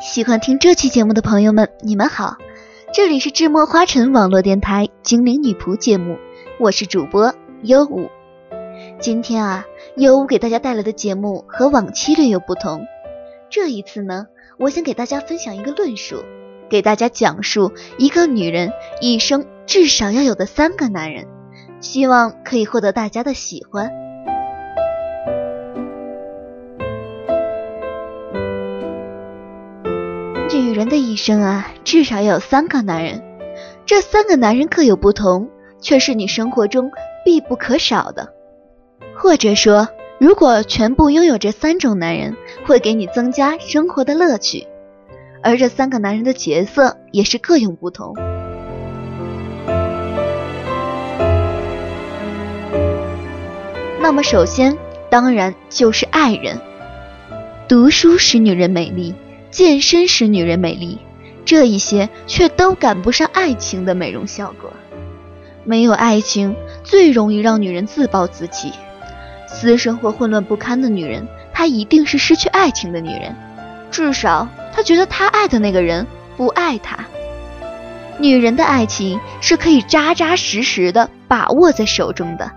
喜欢听这期节目的朋友们，你们好，这里是智墨花城网络电台精灵女仆节目，我是主播优舞。今天啊，优舞给大家带来的节目和往期略有不同，这一次呢，我想给大家分享一个论述，给大家讲述一个女人一生至少要有的三个男人，希望可以获得大家的喜欢。人的一生啊，至少要有三个男人，这三个男人各有不同，却是你生活中必不可少的。或者说，如果全部拥有这三种男人，会给你增加生活的乐趣。而这三个男人的角色也是各有不同。那么，首先当然就是爱人。读书使女人美丽。健身使女人美丽，这一些却都赶不上爱情的美容效果。没有爱情，最容易让女人自暴自弃。私生活混乱不堪的女人，她一定是失去爱情的女人。至少，她觉得她爱的那个人不爱她。女人的爱情是可以扎扎实实的把握在手中的，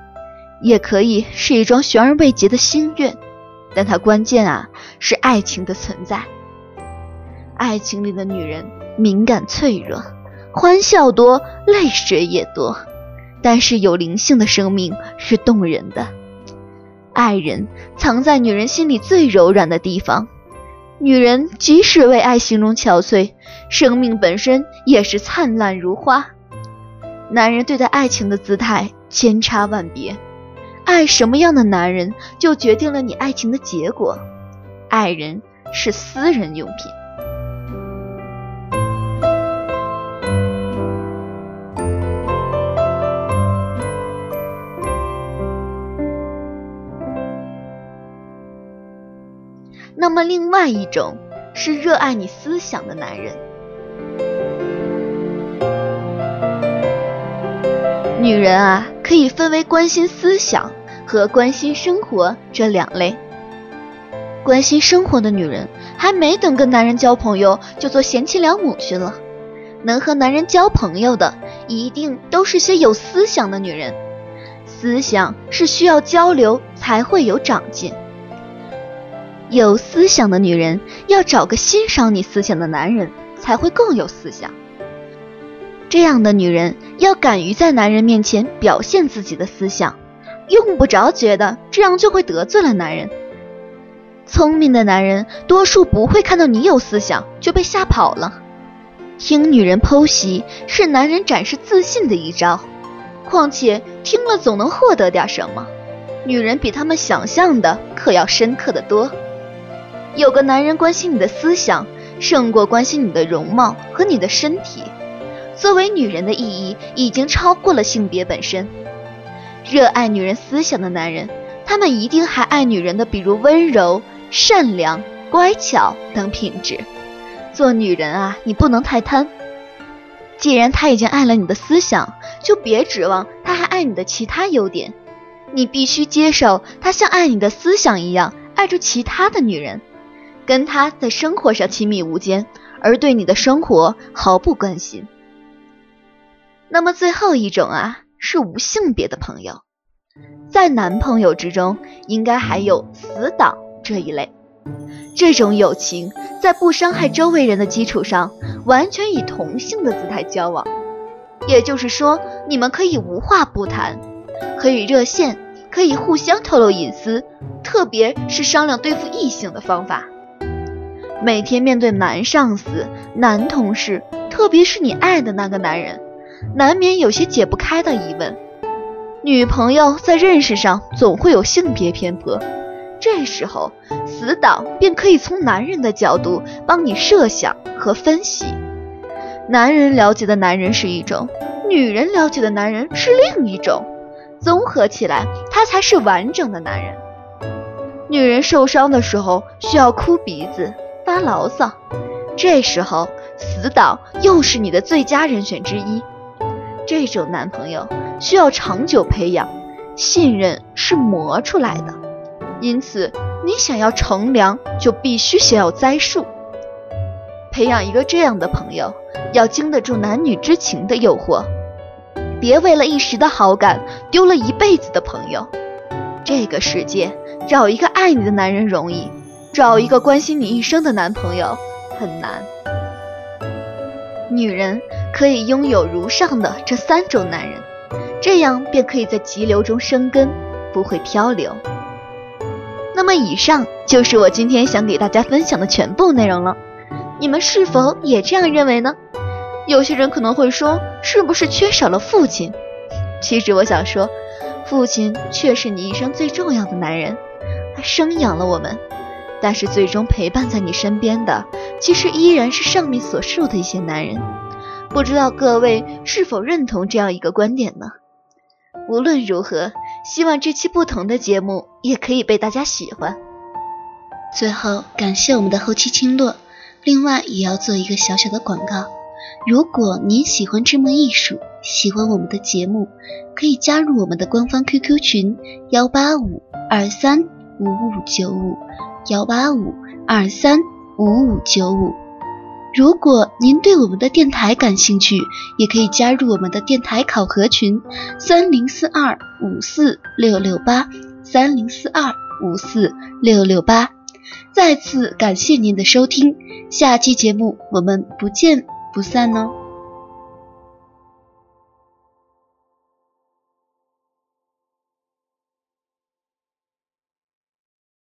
也可以是一桩悬而未决的心愿。但它关键啊，是爱情的存在。爱情里的女人敏感脆弱，欢笑多，泪水也多。但是有灵性的生命是动人的。爱人藏在女人心里最柔软的地方。女人即使为爱形容憔悴，生命本身也是灿烂如花。男人对待爱情的姿态千差万别，爱什么样的男人就决定了你爱情的结果。爱人是私人用品。那么，另外一种是热爱你思想的男人。女人啊，可以分为关心思想和关心生活这两类。关心生活的女人，还没等跟男人交朋友，就做贤妻良母去了。能和男人交朋友的，一定都是些有思想的女人。思想是需要交流才会有长进。有思想的女人要找个欣赏你思想的男人，才会更有思想。这样的女人要敢于在男人面前表现自己的思想，用不着觉得这样就会得罪了男人。聪明的男人多数不会看到你有思想就被吓跑了。听女人剖析是男人展示自信的一招，况且听了总能获得点什么。女人比他们想象的可要深刻的多。有个男人关心你的思想，胜过关心你的容貌和你的身体。作为女人的意义已经超过了性别本身。热爱女人思想的男人，他们一定还爱女人的，比如温柔、善良、乖巧等品质。做女人啊，你不能太贪。既然他已经爱了你的思想，就别指望他还爱你的其他优点。你必须接受他像爱你的思想一样爱着其他的女人。跟他在生活上亲密无间，而对你的生活毫不关心。那么最后一种啊，是无性别的朋友，在男朋友之中，应该还有死党这一类。这种友情在不伤害周围人的基础上，完全以同性的姿态交往。也就是说，你们可以无话不谈，可以热线，可以互相透露隐私，特别是商量对付异性的方法。每天面对男上司、男同事，特别是你爱的那个男人，难免有些解不开的疑问。女朋友在认识上总会有性别偏颇，这时候死党便可以从男人的角度帮你设想和分析。男人了解的男人是一种，女人了解的男人是另一种，综合起来，他才是完整的男人。女人受伤的时候需要哭鼻子。发牢骚，这时候死党又是你的最佳人选之一。这种男朋友需要长久培养，信任是磨出来的。因此，你想要乘凉，就必须先要栽树。培养一个这样的朋友，要经得住男女之情的诱惑，别为了一时的好感丢了一辈子的朋友。这个世界，找一个爱你的男人容易，找一个关心你一生的男朋友很难。女人可以拥有如上的这三种男人，这样便可以在急流中生根，不会漂流。那么，以上就是我今天想给大家分享的全部内容了。你们是否也这样认为呢？有些人可能会说，是不是缺少了父亲？其实我想说。父亲却是你一生最重要的男人，他生养了我们，但是最终陪伴在你身边的，其实依然是上面所述的一些男人。不知道各位是否认同这样一个观点呢？无论如何，希望这期不同的节目也可以被大家喜欢。最后，感谢我们的后期青落，另外也要做一个小小的广告。如果您喜欢这门艺术，喜欢我们的节目，可以加入我们的官方 QQ 群幺八五二三五五九五幺八五二三五五九五。如果您对我们的电台感兴趣，也可以加入我们的电台考核群三零四二五四六六八三零四二五四六六八。再次感谢您的收听，下期节目我们不见。不散呢。